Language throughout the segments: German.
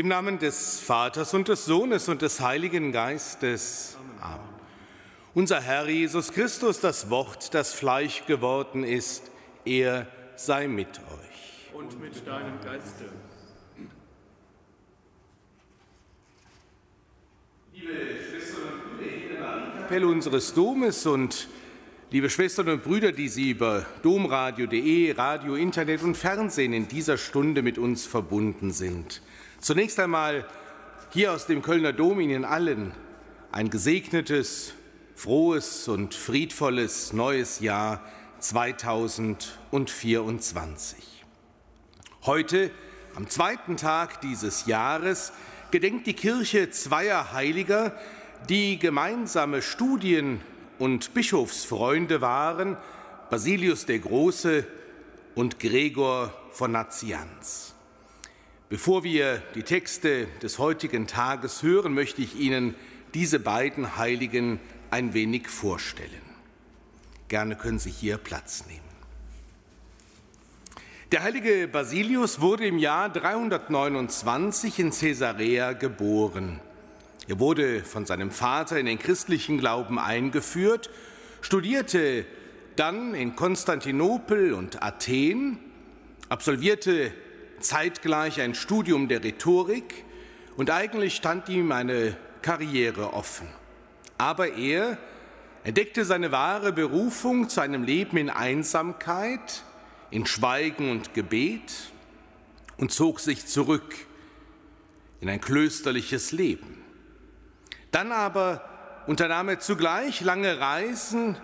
Im Namen des Vaters und des Sohnes und des Heiligen Geistes. Amen. Unser Herr Jesus Christus, das Wort, das Fleisch geworden ist, er sei mit euch. Und mit deinem Geiste. Liebe Schwestern und Brüder hier in der Marienkapelle unseres Domes und Liebe Schwestern und Brüder, die Sie über domradio.de, Radio, Internet und Fernsehen in dieser Stunde mit uns verbunden sind. Zunächst einmal hier aus dem Kölner Dom Ihnen allen ein gesegnetes, frohes und friedvolles neues Jahr 2024. Heute, am zweiten Tag dieses Jahres, gedenkt die Kirche zweier Heiliger, die gemeinsame Studien und Bischofsfreunde waren Basilius der Große und Gregor von Nazianz. Bevor wir die Texte des heutigen Tages hören, möchte ich Ihnen diese beiden Heiligen ein wenig vorstellen. Gerne können Sie hier Platz nehmen. Der heilige Basilius wurde im Jahr 329 in Caesarea geboren. Er wurde von seinem Vater in den christlichen Glauben eingeführt, studierte dann in Konstantinopel und Athen, absolvierte zeitgleich ein Studium der Rhetorik und eigentlich stand ihm eine Karriere offen. Aber er entdeckte seine wahre Berufung zu einem Leben in Einsamkeit, in Schweigen und Gebet und zog sich zurück in ein klösterliches Leben. Dann aber unternahm er zugleich lange Reisen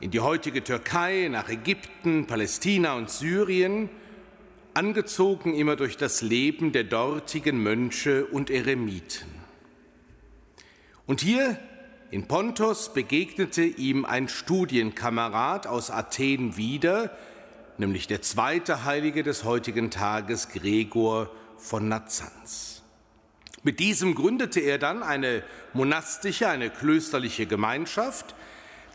in die heutige Türkei, nach Ägypten, Palästina und Syrien, angezogen immer durch das Leben der dortigen Mönche und Eremiten. Und hier in Pontos begegnete ihm ein Studienkamerad aus Athen wieder, nämlich der zweite Heilige des heutigen Tages, Gregor von Nazzanz. Mit diesem gründete er dann eine monastische, eine klösterliche Gemeinschaft,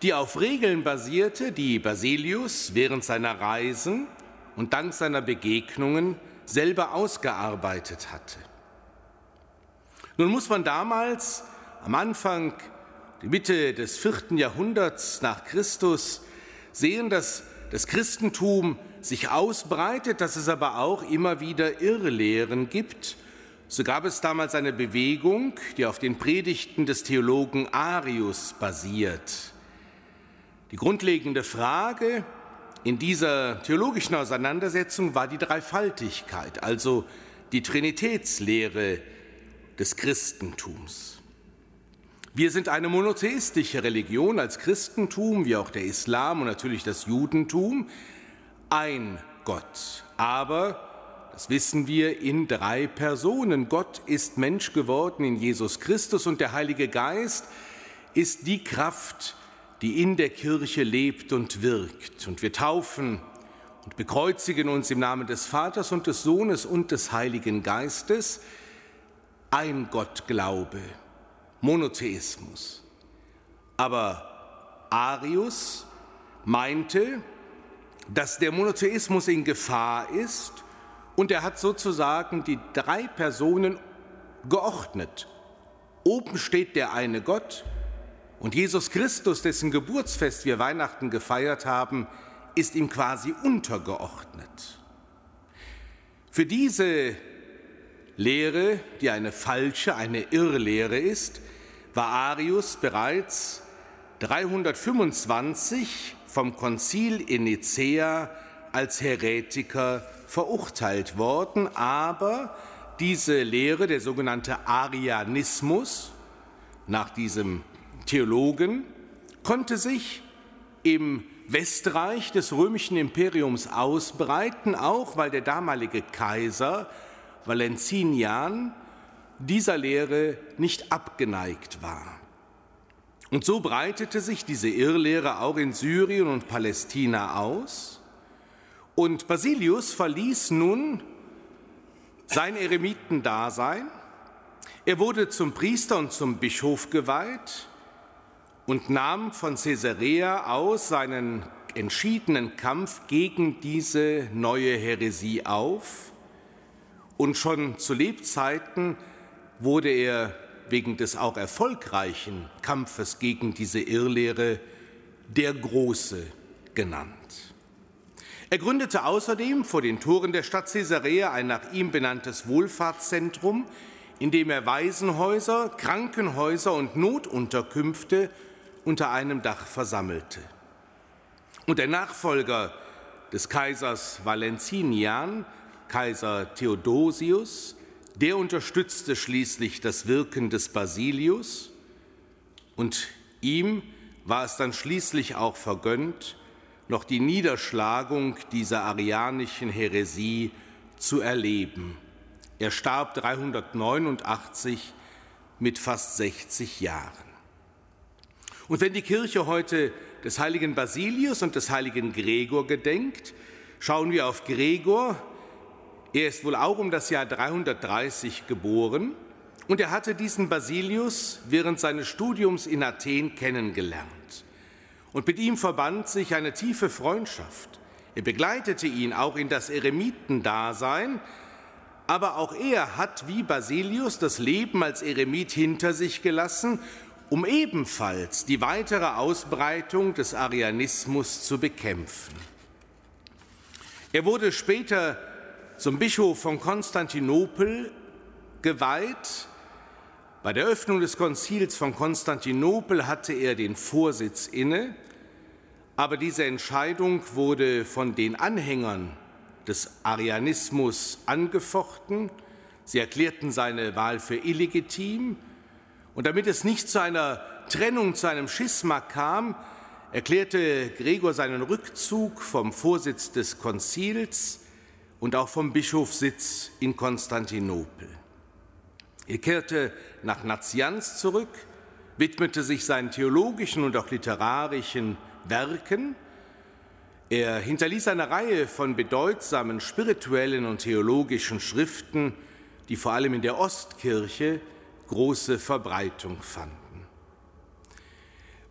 die auf Regeln basierte, die Basilius während seiner Reisen und dank seiner Begegnungen selber ausgearbeitet hatte. Nun muss man damals am Anfang, die Mitte des vierten Jahrhunderts nach Christus, sehen, dass das Christentum sich ausbreitet, dass es aber auch immer wieder Irrlehren gibt so gab es damals eine Bewegung, die auf den Predigten des Theologen Arius basiert. Die grundlegende Frage in dieser theologischen Auseinandersetzung war die Dreifaltigkeit, also die Trinitätslehre des Christentums. Wir sind eine monotheistische Religion als Christentum, wie auch der Islam und natürlich das Judentum, ein Gott, aber das wissen wir in drei Personen. Gott ist Mensch geworden in Jesus Christus und der Heilige Geist ist die Kraft, die in der Kirche lebt und wirkt. Und wir taufen und bekreuzigen uns im Namen des Vaters und des Sohnes und des Heiligen Geistes. Ein Gottglaube, Monotheismus. Aber Arius meinte, dass der Monotheismus in Gefahr ist und er hat sozusagen die drei Personen geordnet. Oben steht der eine Gott und Jesus Christus, dessen Geburtsfest wir Weihnachten gefeiert haben, ist ihm quasi untergeordnet. Für diese Lehre, die eine falsche, eine Irrlehre ist, war Arius bereits 325 vom Konzil in Nicäa als Heretiker verurteilt worden, aber diese Lehre, der sogenannte Arianismus, nach diesem Theologen, konnte sich im Westreich des römischen Imperiums ausbreiten, auch weil der damalige Kaiser Valentinian dieser Lehre nicht abgeneigt war. Und so breitete sich diese Irrlehre auch in Syrien und Palästina aus. Und Basilius verließ nun sein Eremitendasein. Er wurde zum Priester und zum Bischof geweiht und nahm von Caesarea aus seinen entschiedenen Kampf gegen diese neue Häresie auf. Und schon zu Lebzeiten wurde er wegen des auch erfolgreichen Kampfes gegen diese Irrlehre der Große genannt. Er gründete außerdem vor den Toren der Stadt Caesarea ein nach ihm benanntes Wohlfahrtszentrum, in dem er Waisenhäuser, Krankenhäuser und Notunterkünfte unter einem Dach versammelte. Und der Nachfolger des Kaisers Valentinian, Kaiser Theodosius, der unterstützte schließlich das Wirken des Basilius und ihm war es dann schließlich auch vergönnt, noch die Niederschlagung dieser arianischen Häresie zu erleben. Er starb 389 mit fast 60 Jahren. Und wenn die Kirche heute des heiligen Basilius und des heiligen Gregor gedenkt, schauen wir auf Gregor. Er ist wohl auch um das Jahr 330 geboren und er hatte diesen Basilius während seines Studiums in Athen kennengelernt. Und mit ihm verband sich eine tiefe Freundschaft. Er begleitete ihn auch in das Eremitendasein, aber auch er hat wie Basilius das Leben als Eremit hinter sich gelassen um ebenfalls die weitere Ausbreitung des Arianismus zu bekämpfen. Er wurde später zum Bischof von Konstantinopel geweiht. Bei der Öffnung des Konzils von Konstantinopel hatte er den Vorsitz inne, aber diese Entscheidung wurde von den Anhängern des Arianismus angefochten. Sie erklärten seine Wahl für illegitim und damit es nicht zu einer Trennung, zu einem Schisma kam, erklärte Gregor seinen Rückzug vom Vorsitz des Konzils und auch vom Bischofssitz in Konstantinopel. Er kehrte nach Nazianz zurück, widmete sich seinen theologischen und auch literarischen Werken. Er hinterließ eine Reihe von bedeutsamen spirituellen und theologischen Schriften, die vor allem in der Ostkirche große Verbreitung fanden.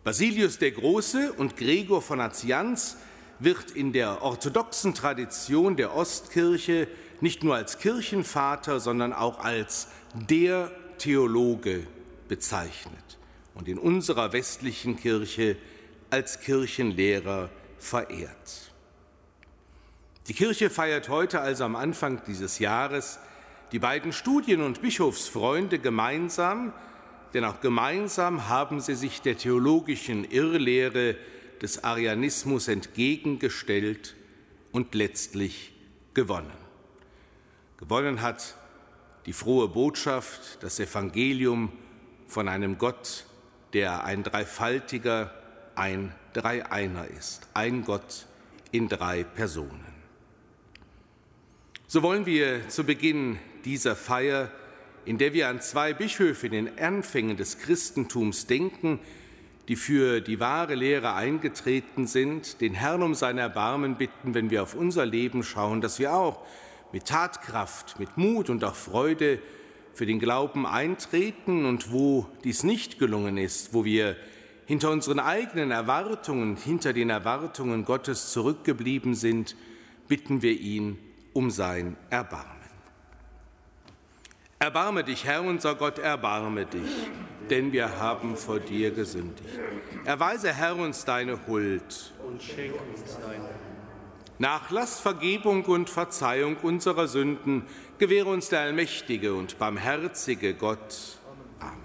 Basilius der Große und Gregor von Nazianz wird in der orthodoxen Tradition der Ostkirche nicht nur als Kirchenvater, sondern auch als der Theologe bezeichnet und in unserer westlichen Kirche als Kirchenlehrer verehrt. Die Kirche feiert heute also am Anfang dieses Jahres die beiden Studien- und Bischofsfreunde gemeinsam, denn auch gemeinsam haben sie sich der theologischen Irrlehre des Arianismus entgegengestellt und letztlich gewonnen. Gewonnen hat die frohe Botschaft, das Evangelium von einem Gott, der ein dreifaltiger, ein Dreieiner ist, ein Gott in drei Personen. So wollen wir zu Beginn dieser Feier, in der wir an zwei Bischöfe in den Anfängen des Christentums denken, die für die wahre Lehre eingetreten sind, den Herrn um sein Erbarmen bitten, wenn wir auf unser Leben schauen, dass wir auch mit Tatkraft, mit Mut und auch Freude für den Glauben eintreten und wo dies nicht gelungen ist, wo wir hinter unseren eigenen Erwartungen, hinter den Erwartungen Gottes zurückgeblieben sind, bitten wir ihn um sein Erbarmen. Erbarme dich, Herr unser Gott, erbarme dich, denn wir haben vor dir gesündigt. Erweise, Herr, uns deine Huld und schenke uns deine Nachlass, Vergebung und Verzeihung unserer Sünden gewähre uns der allmächtige und barmherzige Gott. Amen.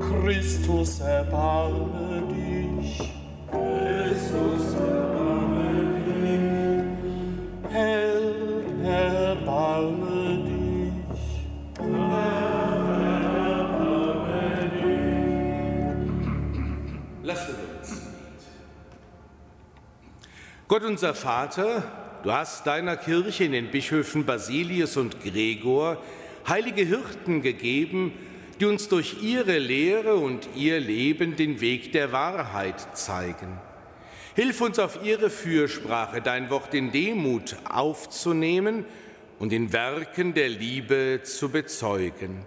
Christus erbarme Gott unser Vater, du hast deiner Kirche in den Bischöfen Basilius und Gregor heilige Hirten gegeben, die uns durch ihre Lehre und ihr Leben den Weg der Wahrheit zeigen. Hilf uns auf ihre Fürsprache, dein Wort in Demut aufzunehmen und in Werken der Liebe zu bezeugen.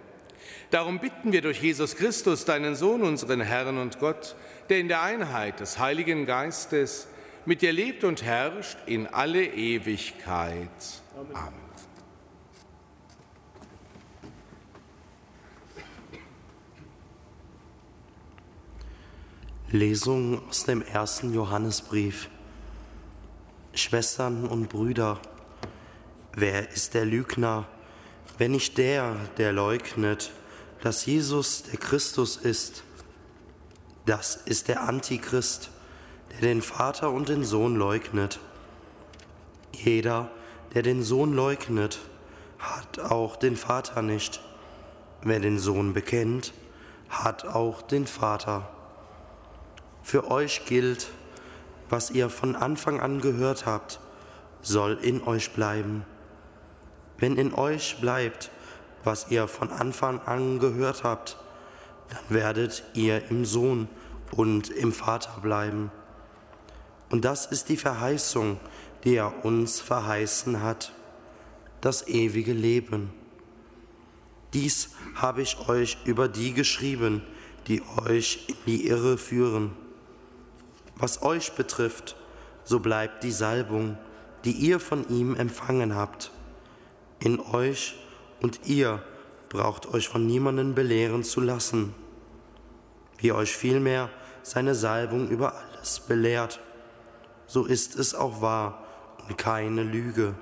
Darum bitten wir durch Jesus Christus, deinen Sohn, unseren Herrn und Gott, der in der Einheit des Heiligen Geistes mit dir lebt und herrscht in alle Ewigkeit. Amen. Lesung aus dem ersten Johannesbrief. Schwestern und Brüder, wer ist der Lügner, wenn nicht der, der leugnet, dass Jesus der Christus ist? Das ist der Antichrist, der den Vater und den Sohn leugnet. Jeder, der den Sohn leugnet, hat auch den Vater nicht. Wer den Sohn bekennt, hat auch den Vater. Für euch gilt, was ihr von Anfang an gehört habt, soll in euch bleiben. Wenn in euch bleibt, was ihr von Anfang an gehört habt, dann werdet ihr im Sohn und im Vater bleiben. Und das ist die Verheißung, die er uns verheißen hat, das ewige Leben. Dies habe ich euch über die geschrieben, die euch in die Irre führen. Was euch betrifft, so bleibt die Salbung, die ihr von ihm empfangen habt, in euch und ihr braucht euch von niemandem belehren zu lassen, wie euch vielmehr seine Salbung über alles belehrt. So ist es auch wahr und keine Lüge.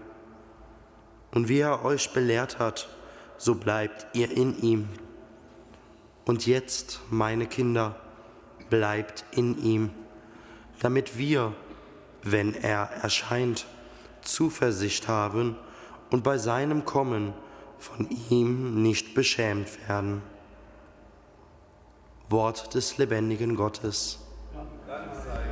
Und wie er euch belehrt hat, so bleibt ihr in ihm. Und jetzt, meine Kinder, bleibt in ihm damit wir, wenn er erscheint, Zuversicht haben und bei seinem Kommen von ihm nicht beschämt werden. Wort des lebendigen Gottes. Dank sei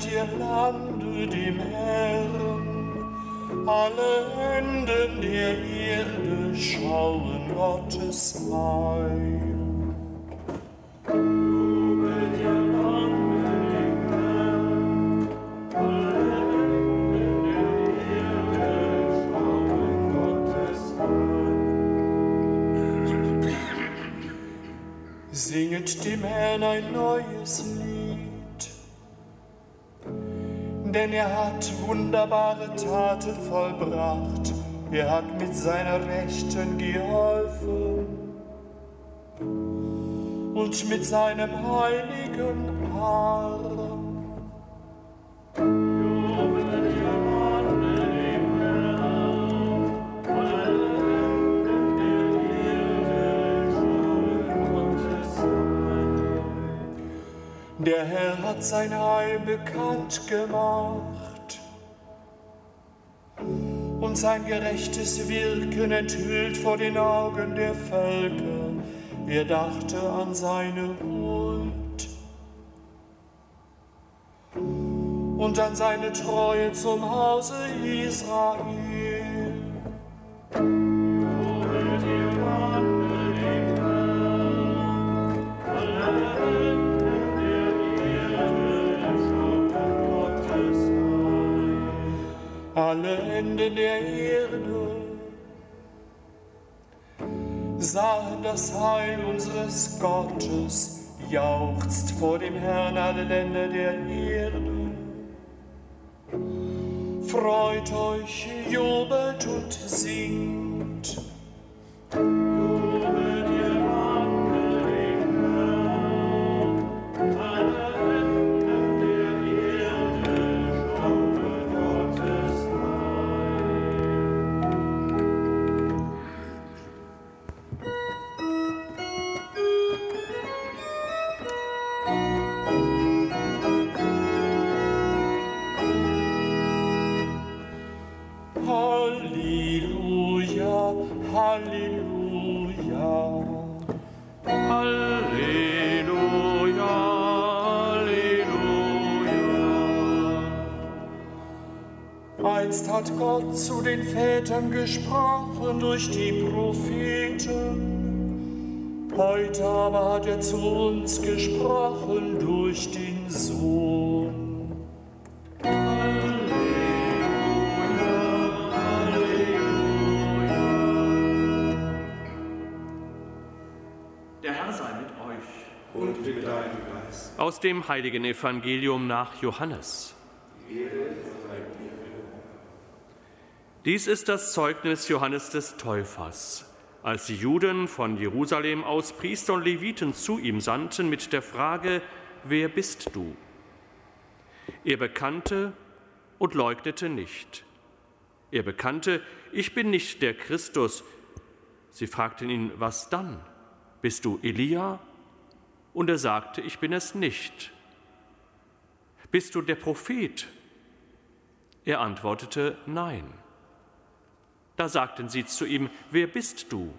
dir Lande dem Herrn. Alle Enden der Erde schauen Gottes Heil. Singet dem Herrn ein neues Lied denn er hat wunderbare Taten vollbracht. Er hat mit seiner Rechten geholfen und mit seinem heiligen Arm. Der Herr hat sein Heil bekannt gemacht und sein gerechtes Wirken enthüllt vor den Augen der Völker. Er dachte an seine Huld und an seine Treue zum Hause Israel. Alle Enden der Erde sahen das Heil unseres Gottes, jauchzt vor dem Herrn alle Länder der Erde. Freut euch, jubelt und singt. Einst hat Gott zu den Vätern gesprochen durch die Propheten. Heute aber hat er zu uns gesprochen durch den Sohn. Der Herr sei mit euch. Und mit deinem Geist. Aus dem heiligen Evangelium nach Johannes. Dies ist das Zeugnis Johannes des Täufers. Als die Juden von Jerusalem aus Priester und Leviten zu ihm sandten mit der Frage, wer bist du? Er bekannte und leugnete nicht. Er bekannte, ich bin nicht der Christus. Sie fragten ihn, was dann? Bist du Elia? Und er sagte, ich bin es nicht. Bist du der Prophet? Er antwortete, nein. Da sagten sie zu ihm, wer bist du?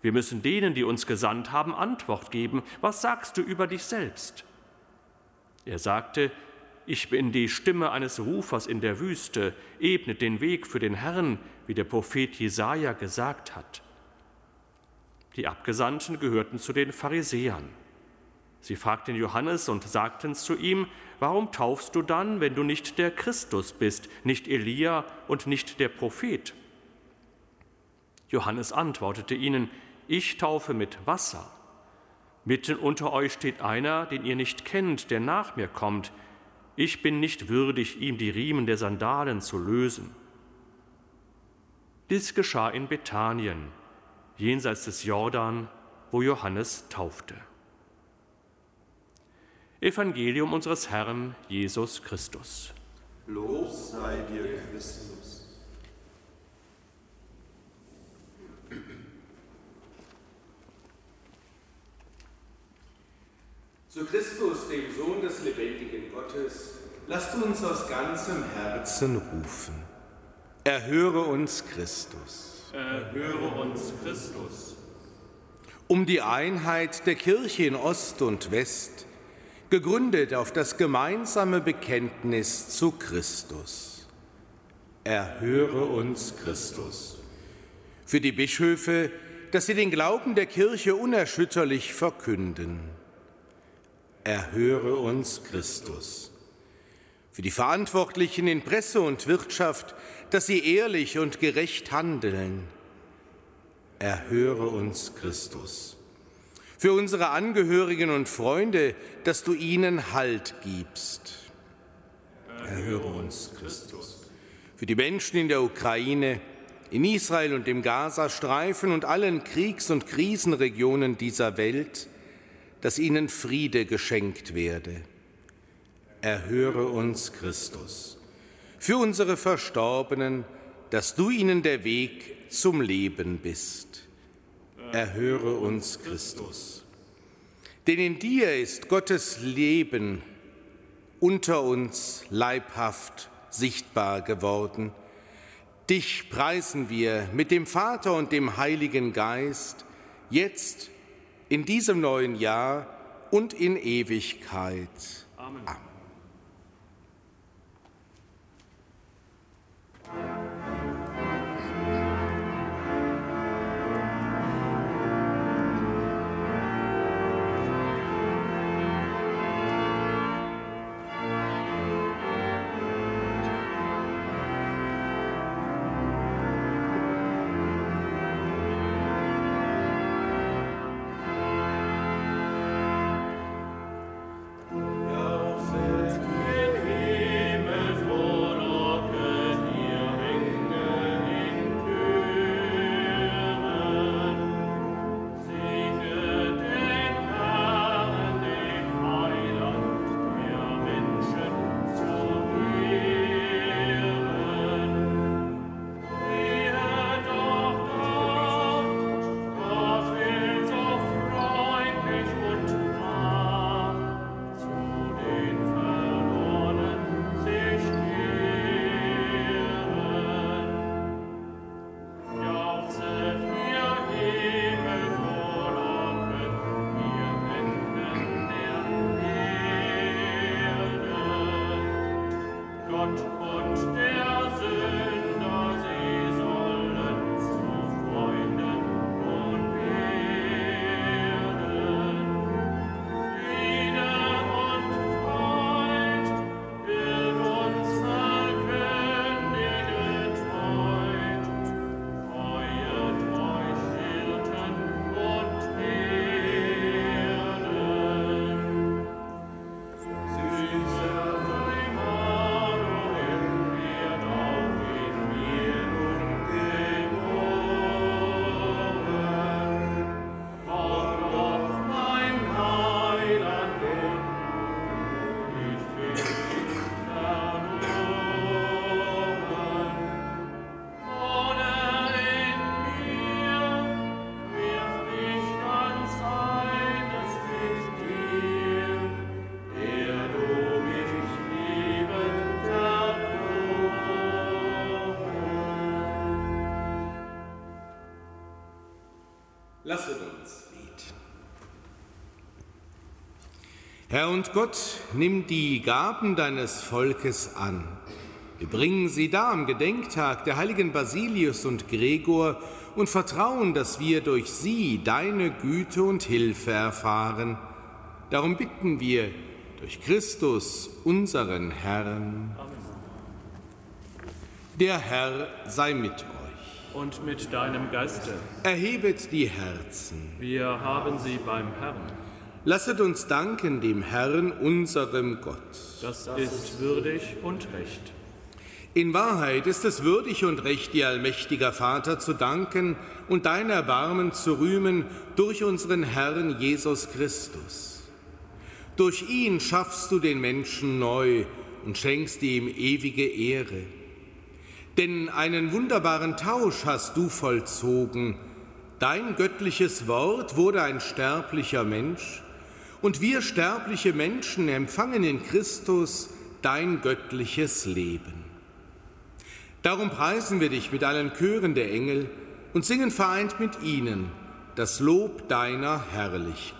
Wir müssen denen, die uns gesandt haben, Antwort geben. Was sagst du über dich selbst? Er sagte, ich bin die Stimme eines Rufers in der Wüste, ebnet den Weg für den Herrn, wie der Prophet Jesaja gesagt hat. Die Abgesandten gehörten zu den Pharisäern. Sie fragten Johannes und sagten zu ihm, warum taufst du dann, wenn du nicht der Christus bist, nicht Elia und nicht der Prophet? Johannes antwortete ihnen, ich taufe mit Wasser. Mitten unter euch steht einer, den ihr nicht kennt, der nach mir kommt. Ich bin nicht würdig, ihm die Riemen der Sandalen zu lösen. Dies geschah in Bethanien, jenseits des Jordan, wo Johannes taufte. Evangelium unseres Herrn Jesus Christus. Lob sei dir, Christus. Zu Christus, dem Sohn des lebendigen Gottes, lasst uns aus ganzem Herzen rufen. Erhöre uns, Christus. Erhöre uns, Christus. Um die Einheit der Kirche in Ost und West, gegründet auf das gemeinsame Bekenntnis zu Christus. Erhöre uns, Christus. Für die Bischöfe, dass sie den Glauben der Kirche unerschütterlich verkünden. Erhöre uns, Christus. Für die Verantwortlichen in Presse und Wirtschaft, dass sie ehrlich und gerecht handeln. Erhöre uns, Christus. Für unsere Angehörigen und Freunde, dass du ihnen Halt gibst. Erhöre uns, Christus. Für die Menschen in der Ukraine, in Israel und im Gazastreifen und allen Kriegs- und Krisenregionen dieser Welt, dass ihnen Friede geschenkt werde. Erhöre uns, Christus. Für unsere Verstorbenen, dass du ihnen der Weg zum Leben bist. Erhöre uns, Christus. Denn in dir ist Gottes Leben unter uns leibhaft sichtbar geworden. Dich preisen wir mit dem Vater und dem Heiligen Geist, jetzt in diesem neuen Jahr und in Ewigkeit. Amen. Amen. Herr und Gott, nimm die Gaben deines Volkes an. Wir bringen sie da am Gedenktag der heiligen Basilius und Gregor und vertrauen, dass wir durch sie deine Güte und Hilfe erfahren. Darum bitten wir durch Christus, unseren Herrn. Der Herr sei mit euch und mit deinem Geiste. Erhebet die Herzen. Wir haben sie beim Herrn. Lasset uns danken dem Herrn, unserem Gott. Das ist würdig und recht. In Wahrheit ist es würdig und recht, dir allmächtiger Vater zu danken und dein Erbarmen zu rühmen durch unseren Herrn Jesus Christus. Durch ihn schaffst du den Menschen neu und schenkst ihm ewige Ehre. Denn einen wunderbaren Tausch hast du vollzogen. Dein göttliches Wort wurde ein sterblicher Mensch, und wir sterbliche Menschen empfangen in Christus dein göttliches Leben. Darum preisen wir dich mit allen Chören der Engel und singen vereint mit ihnen das Lob deiner Herrlichkeit.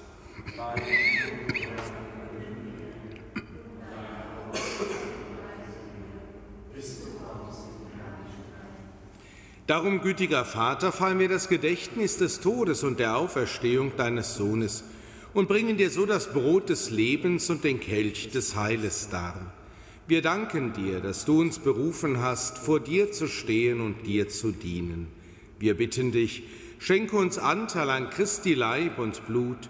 Darum, gütiger Vater, fallen wir das Gedächtnis des Todes und der Auferstehung deines Sohnes und bringen dir so das Brot des Lebens und den Kelch des Heiles dar. Wir danken dir, dass du uns berufen hast, vor dir zu stehen und dir zu dienen. Wir bitten dich, schenke uns Anteil an Christi Leib und Blut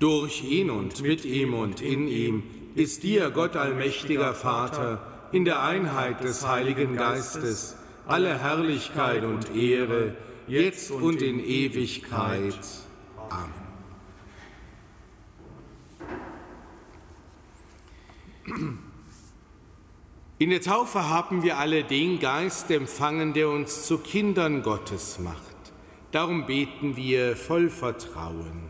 Durch ihn und mit ihm und in ihm ist dir, Gott allmächtiger Vater, in der Einheit des Heiligen Geistes, alle Herrlichkeit und Ehre, jetzt und in Ewigkeit. Amen. In der Taufe haben wir alle den Geist empfangen, der uns zu Kindern Gottes macht. Darum beten wir voll Vertrauen.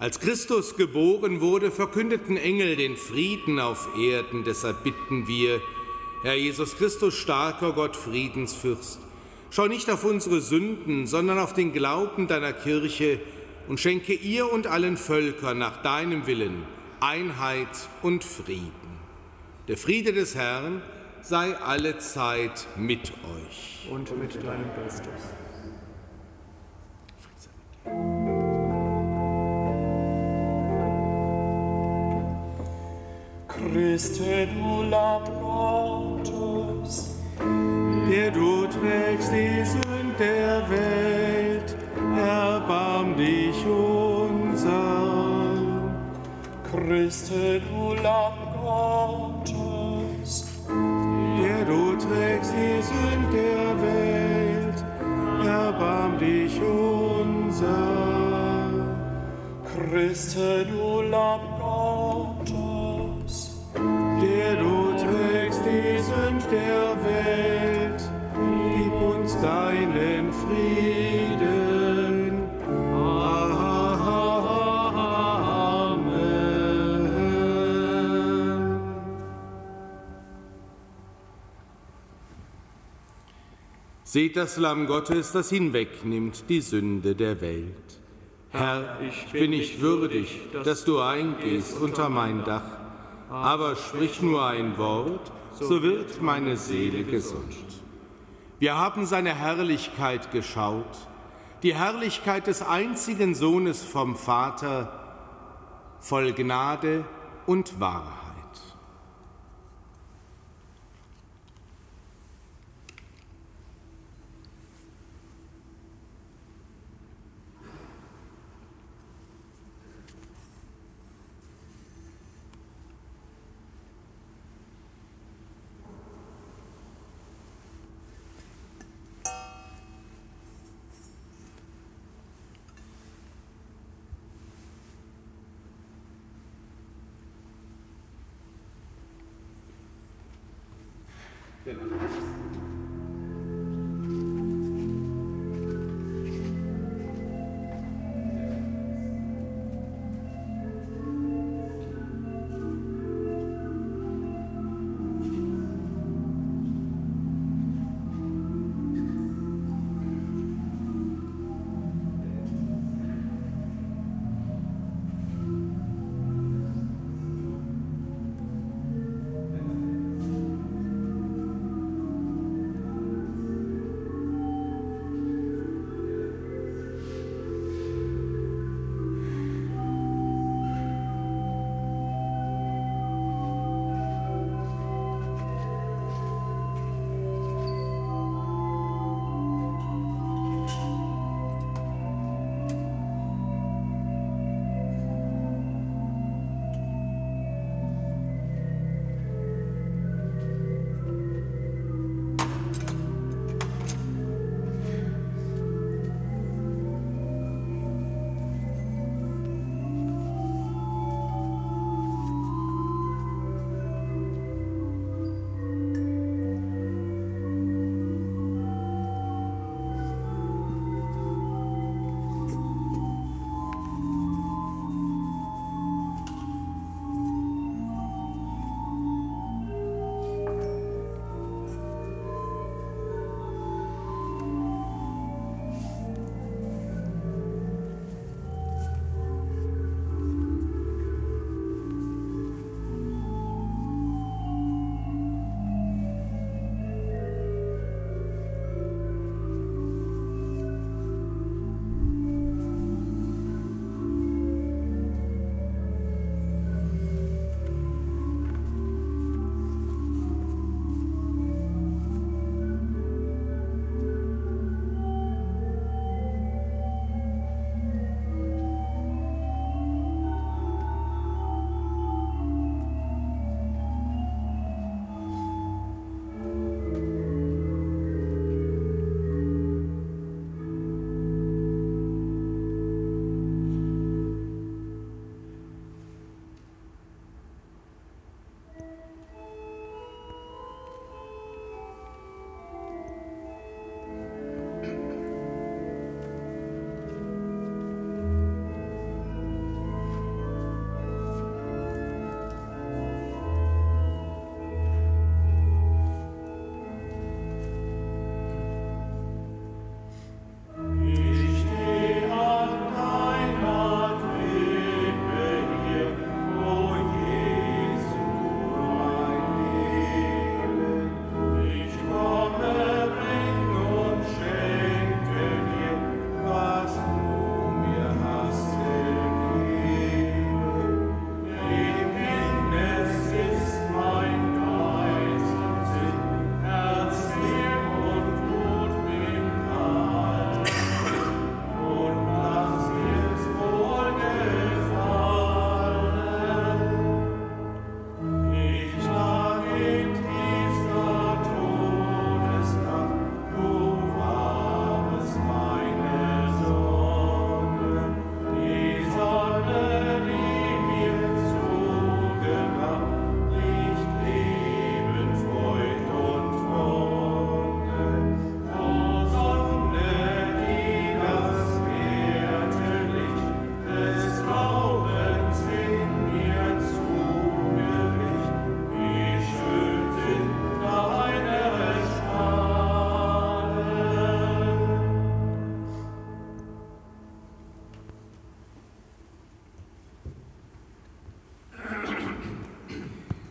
Als Christus geboren wurde, verkündeten Engel den Frieden auf Erden. Deshalb bitten wir, Herr Jesus Christus, starker Gott, Friedensfürst, schau nicht auf unsere Sünden, sondern auf den Glauben deiner Kirche und schenke ihr und allen Völkern nach deinem Willen Einheit und Frieden. Der Friede des Herrn sei alle Zeit mit euch. Und mit deinem Geist. Christe, du Lamm Gottes, der du trägst die Sünd der Welt, erbarm dich unser. Christe, du Lamm Gottes, der du trägst die Sünd der Welt, erbarm dich unser. Christe, du Seht das Lamm Gottes, das hinwegnimmt die Sünde der Welt. Herr, ich bin nicht würdig, dass du eingehst unter mein Dach, aber sprich nur ein Wort, so wird meine Seele gesund. Wir haben seine Herrlichkeit geschaut, die Herrlichkeit des einzigen Sohnes vom Vater, voll Gnade und Wahrheit. Tyle.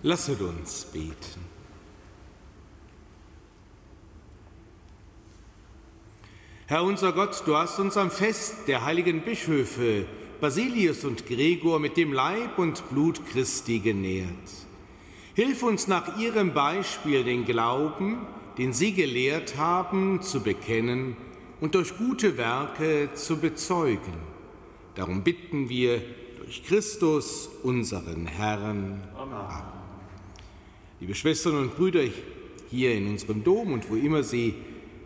Lasset uns beten. Herr unser Gott, du hast uns am Fest der heiligen Bischöfe Basilius und Gregor mit dem Leib und Blut Christi genährt. Hilf uns nach ihrem Beispiel den Glauben, den sie gelehrt haben, zu bekennen und durch gute Werke zu bezeugen. Darum bitten wir durch Christus, unseren Herrn. Amen. Liebe Schwestern und Brüder hier in unserem Dom und wo immer Sie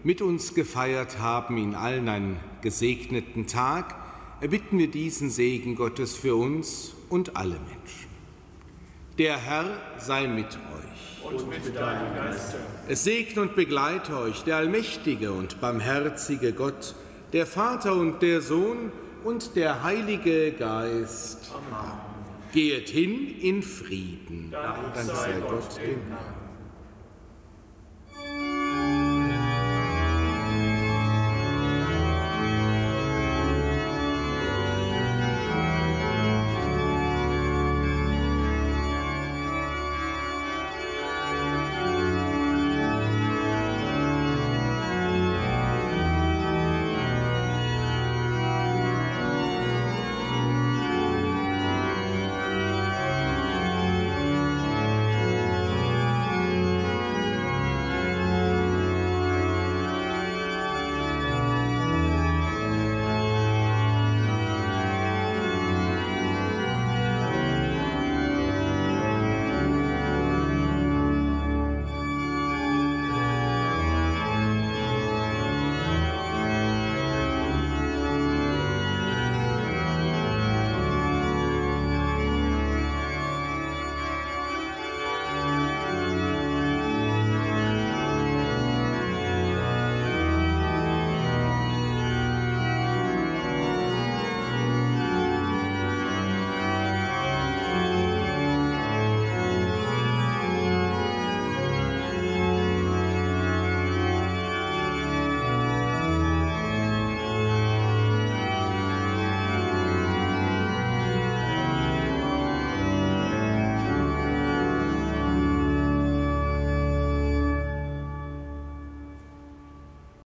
mit uns gefeiert haben, in allen einen gesegneten Tag, erbitten wir diesen Segen Gottes für uns und alle Menschen. Der Herr sei mit euch. Und mit deinem Geiste. Es segne und begleite euch der allmächtige und barmherzige Gott, der Vater und der Sohn und der Heilige Geist. Amen. Geht hin in Frieden. Dank sei Gott dem Herrn.